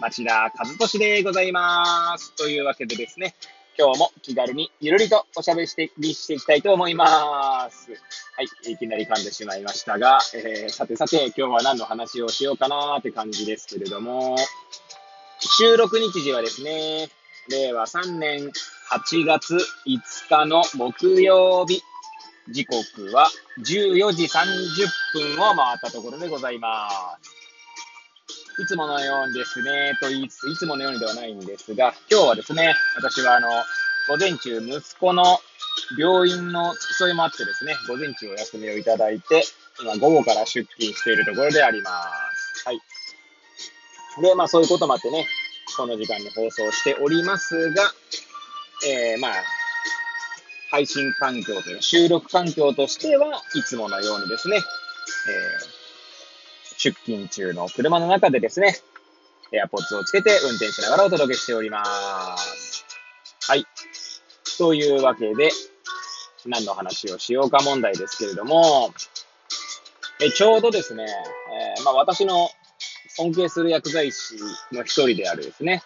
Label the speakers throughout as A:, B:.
A: 町田和俊でございます。というわけでですね、今日も気軽にゆるりとおしゃべりしてしていきたいと思います。はい、いきなり噛んでしまいましたが、えー、さてさて今日は何の話をしようかなーって感じですけれども、収録日時はですね、令和3年8月5日の木曜日時刻は14時30分を回ったところでございます。いつものようにですね、と言いつつ、いつものようにではないんですが、今日はですね、私はあの、午前中、息子の病院の付き添いもあってですね、午前中お休みをいただいて、今午後から出勤しているところであります。はい。で、まあそういうこともあってね、この時間に放送しておりますが、えー、まあ、配信環境というか収録環境としてはいつものようにですね、えー、出勤中の車の中でですね、AirPods をつけて運転しながらお届けしております。はい。というわけで、何の話をしようか問題ですけれども、えちょうどですね、えー、まあ、私の尊敬する薬剤師の一人であるですね、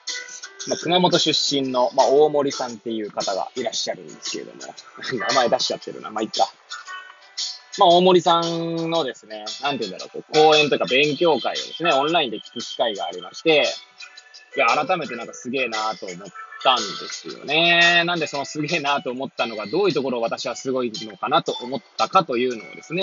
A: まあ、熊本出身の、まあ、大森さんっていう方がいらっしゃるんですけれども、名前出しちゃってるな。まあ、いっか。まあ、大森さんのですね、なんて言うんだろう、こう講演とか勉強会をですね、オンラインで聞く機会がありまして、いや、改めてなんかすげえなと思ったんですよね。なんでそのすげえなと思ったのが、どういうところを私はすごいのかなと思ったかというのをですね、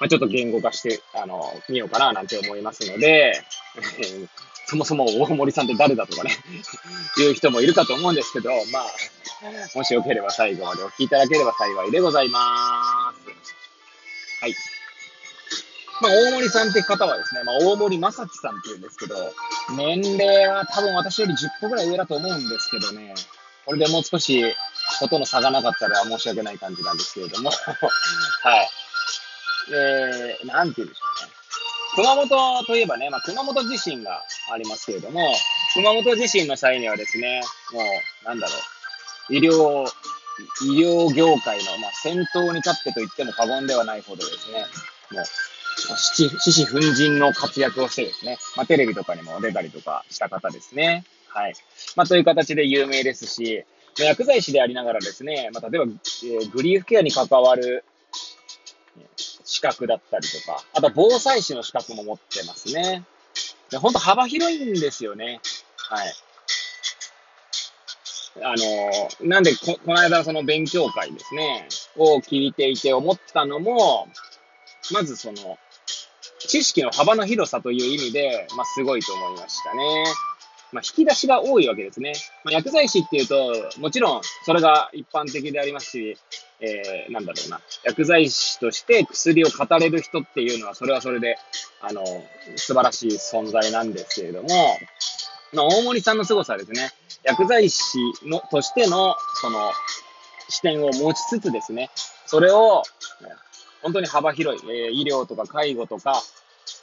A: まあ、ちょっと言語化して、あの、見ようかななんて思いますので、そもそも大森さんって誰だとかね、いう人もいるかと思うんですけど、まあ、もしよければ最後までお聞きいただければ幸いでございます。はい。まあ、大森さんって方はですね、まあ、大森正樹さんって言うんですけど、年齢は多分私より10個ぐらい上だと思うんですけどね、これでもう少し、ほとんど差がなかったら申し訳ない感じなんですけれども、はい。えー、なんて言うんでしょうね。熊本といえばね、まあ、熊本地震がありますけれども、熊本地震の際にはですね、もう、なんだろう、医療、医療業界の、まあ、先頭に立ってと言っても過言ではないほどですね、もう、死死奮陣の活躍をしてですね、まあ、テレビとかにも出たりとかした方ですね。はい。まあ、という形で有名ですし、薬剤師でありながらですね、まあ、例えば、えー、グリーフケアに関わる資格だったりとか、あと防災士の資格も持ってますね。で本当幅広いんですよね。はい。あの、なんでこ、この間その勉強会ですね、を聞いていて思ったのも、まずその、知識の幅の広さという意味で、まあ、すごいと思いましたね。まあ、引き出しが多いわけですね。まあ、薬剤師っていうと、もちろんそれが一般的でありますし、えー、なんだろうな、薬剤師として薬を語れる人っていうのは、それはそれで、あの、素晴らしい存在なんですけれども、まあ、大森さんの凄さですね、薬剤師の、としての、その、視点を持ちつつですね、それを、本当に幅広い、えー、医療とか介護とか、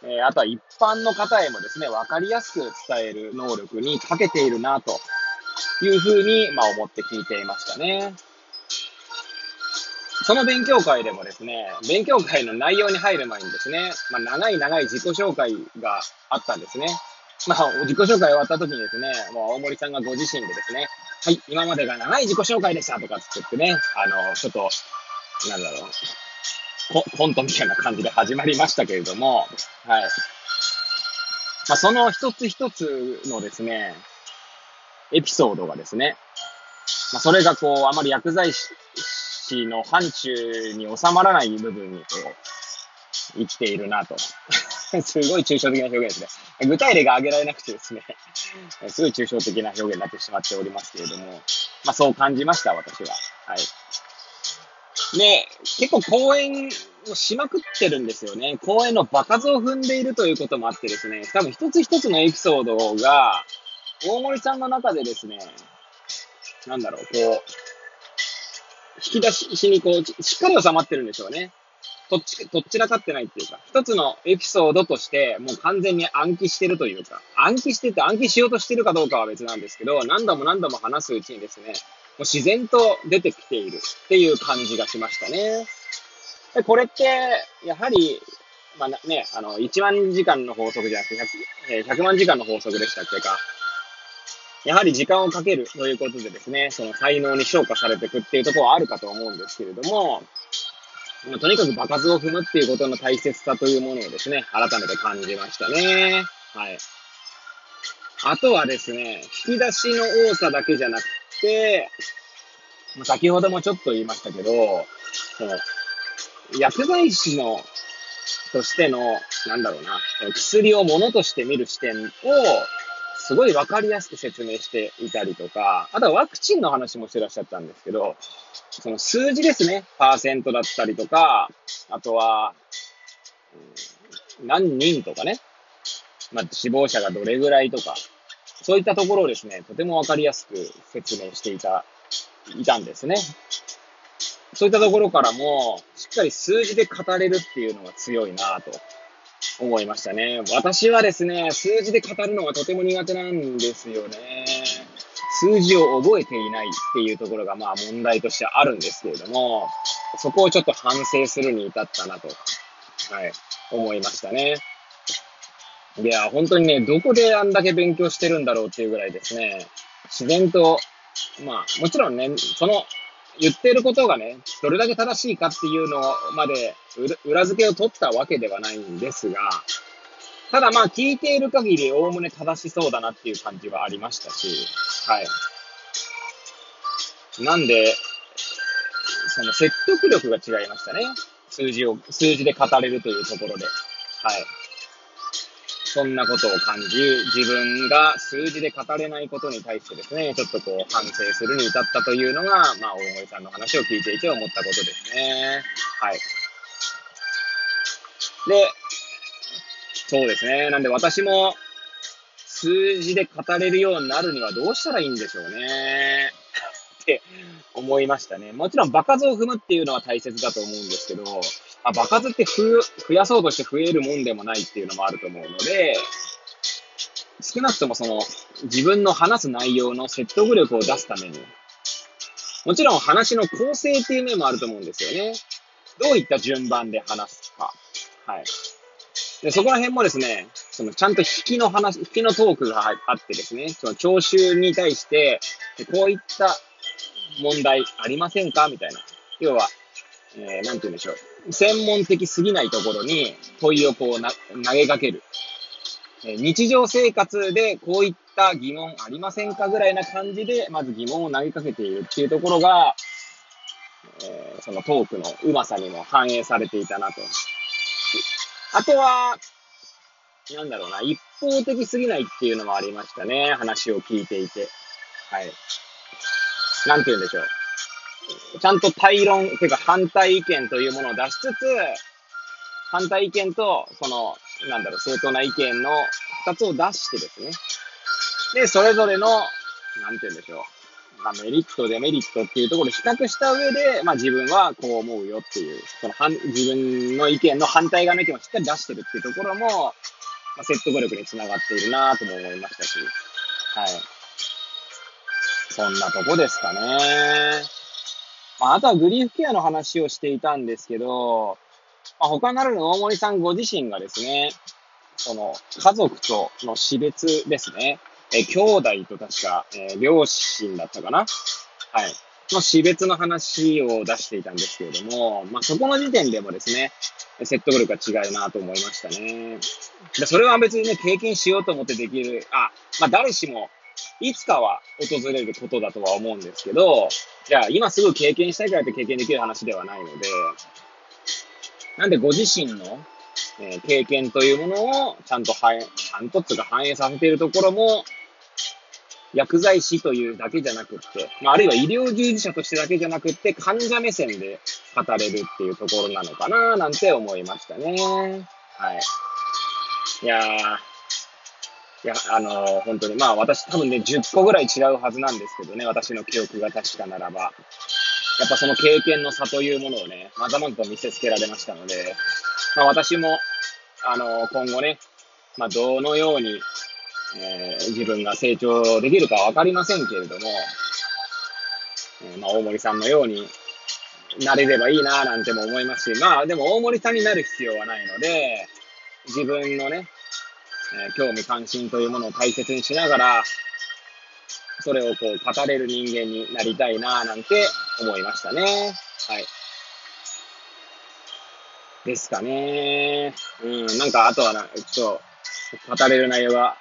A: えー、あとは一般の方へもですね、わかりやすく伝える能力に長けているな、というふうに、まあ、思って聞いていましたね。その勉強会でもですね、勉強会の内容に入る前にですね、まあ、長い長い自己紹介があったんですね。まあ、自己紹介終わった時にですね、もう大森さんがご自身でですね、はい、今までが長い自己紹介でしたとかって言ってね、あの、ちょっと、なんだろう、コントみたいな感じで始まりましたけれども、はい。まあ、その一つ一つのですね、エピソードがですね、まあ、それがこう、あまり薬剤師の範疇に収まらない部分にこう、生きているなと。すごい抽象的な表現ですね。具体例が挙げられなくてですね、すごい抽象的な表現になってしまっておりますけれども、まあそう感じました、私は。はい。で、結構講演をしまくってるんですよね。講演の場数を踏んでいるということもあってですね、多分一つ一つのエピソードが、大森さんの中でですね、なんだろう、こう、引き出しにこう、しっかり収まってるんでしょうね。とっち、とっちらかってないっていうか、一つのエピソードとして、もう完全に暗記してるというか、暗記してて暗記しようとしてるかどうかは別なんですけど、何度も何度も話すうちにですね、もう自然と出てきているっていう感じがしましたね。でこれって、やはり、まあね、あの、1万時間の法則じゃなくて100、100万時間の法則でしたっけか。やはり時間をかけるということでですね、その才能に昇華されていくっていうところはあるかと思うんですけれども、まとにかく場数を踏むっていうことの大切さというものをですね、改めて感じましたね。はい。あとはですね、引き出しの多さだけじゃなくて、先ほどもちょっと言いましたけど、その、薬剤師の、としての、なんだろうな、薬を物として見る視点を、すごいわかりやすく説明していたりとか、あとはワクチンの話もしてらっしゃったんですけど、その数字ですね、パーセントだったりとか、あとは、何人とかね、まあ、死亡者がどれぐらいとか、そういったところをですね、とてもわかりやすく説明していた、いたんですね。そういったところからも、しっかり数字で語れるっていうのが強いなと。思いましたね。私はですね、数字で語るのがとても苦手なんですよね。数字を覚えていないっていうところがまあ問題としてあるんですけれども、そこをちょっと反省するに至ったなと、はい、思いましたね。いや、本当にね、どこであんだけ勉強してるんだろうっていうぐらいですね、自然と、まあ、もちろんね、その言ってることがね、どれだけ正しいかっていうのまで裏付けを取ったわけではないんですが、ただまあ聞いている限りおおむね正しそうだなっていう感じはありましたし、はい。なんで、その説得力が違いましたね。数字を、数字で語れるというところで。はい。そんなことを感じ、自分が数字で語れないことに対してですね、ちょっとこう反省するに至ったというのが、まあ、大森さんの話を聞いていて思ったことですね。はい。で、そうですね。なんで私も数字で語れるようになるにはどうしたらいいんでしょうね。って思いましたね。もちろん場数を踏むっていうのは大切だと思うんですけど、あ、場数って増やそうとして増えるもんでもないっていうのもあると思うので、少なくともその自分の話す内容の説得力を出すために、もちろん話の構成っていう面もあると思うんですよね。どういった順番で話すか。はい。で、そこら辺もですね、そのちゃんと引きの話、引きのトークがあってですね、その聴衆に対して、こういった問題ありませんか？みたいな。要は、えー、なんて言うんでしょう。専門的すぎないところに問いをこうな投げかける。え、日常生活でこういった疑問ありませんかぐらいな感じで、まず疑問を投げかけているっていうところが、えー、そのトークのうまさにも反映されていたなと。あとは、なんだろうな、一方的すぎないっていうのもありましたね。話を聞いていて。はい。なんて言うんでしょう。ちゃんと対論、ていうか反対意見というものを出しつつ、反対意見と、その、なんだろう、正当な意見の二つを出してですね。で、それぞれの、なんて言うんでしょう。まあ、メリット、デメリットっていうところを比較した上で、まあ、自分はこう思うよっていう、その反、自分の意見の反対側の意見をしっかり出してるっていうところも、まあ、説得力につながっているなとも思いましたし、はい。そんなとこですかね。まあ、あとはグリーフケアの話をしていたんですけど、まあ、他なる大森さんご自身がですね、その家族との死別ですね、え兄弟と確か、えー、両親だったかな？はい。の死別の話を出していたんですけれども、まあ、そこの時点でもですね、説得力が違うなと思いましたね。でそれは別にね、経験しようと思ってできる、あ、まあ、誰しもいつかは訪れることだとは思うんですけど、じゃあ今すぐ経験したいからって経験できる話ではないので、なんでご自身の、えー、経験というものをちゃんと反映、ちゃんとつが反映させているところも、薬剤師というだけじゃなくって、まあ、あるいは医療従事者としてだけじゃなくって、患者目線で語れるっていうところなのかな、なんて思いましたね。はい。いやー、いや、あのー、本当に、まあ私多分ね、10個ぐらい違うはずなんですけどね、私の記憶が確かならば。やっぱその経験の差というものをね、まざまざと見せつけられましたので、まあ私も、あのー、今後ね、まあどのように、えー、自分が成長できるかわかりませんけれども、え、まあ大森さんのようになれればいいななんても思いますし、まあでも大森さんになる必要はないので、自分のね、えー、興味関心というものを大切にしながら、それをこう語れる人間になりたいななんて思いましたね。はい。ですかね。うん、なんかあとはな、ちょっと、語れる内容が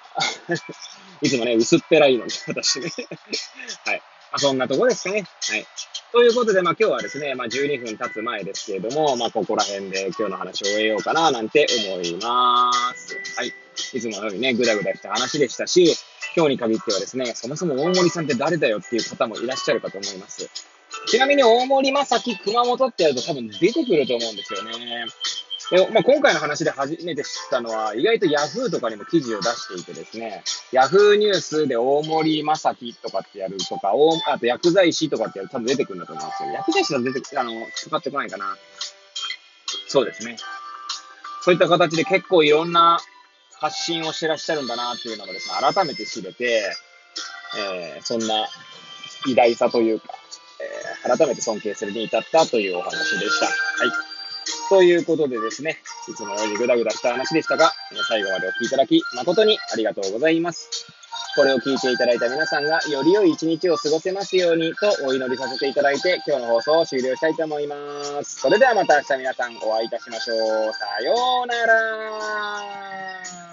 A: いつもね、薄っぺらいのに、私ね はい。まあ、そんなとこですかね。はい。ということで、まあ今日はですね、まあ12分経つ前ですけれども、まあここら辺で今日の話を終えようかななんて思います。はい。いつものようにね、ぐだぐだした話でしたし、今日に限ってはですね、そもそも大森さんって誰だよっていう方もいらっしゃるかと思います。ちなみに大森正樹熊本ってやると多分出てくると思うんですよね。でまあ、今回の話で初めて知ったのは、意外と Yahoo とかにも記事を出していてですね、Yahoo ニュースで大森正樹とかってやるとか、あと薬剤師とかってやると多分出てくるんだと思うんですよ。薬剤師だと出て、あの、かかってこないかな。そうですね。そういった形で結構いろんな発信をしてらっしゃるんだなっていうのがですね、改めて知れて、えー、そんな偉大さというか、えー、改めて尊敬するに至ったというお話でした。はい。ということでですね、いつもよりぐだぐだした話でしたが、最後までお聴きいただき誠にありがとうございます。これを聞いていただいた皆さんがより良い一日を過ごせますようにとお祈りさせていただいて今日の放送を終了したいと思います。それではまた明日皆さんお会いいたしましょう。さようなら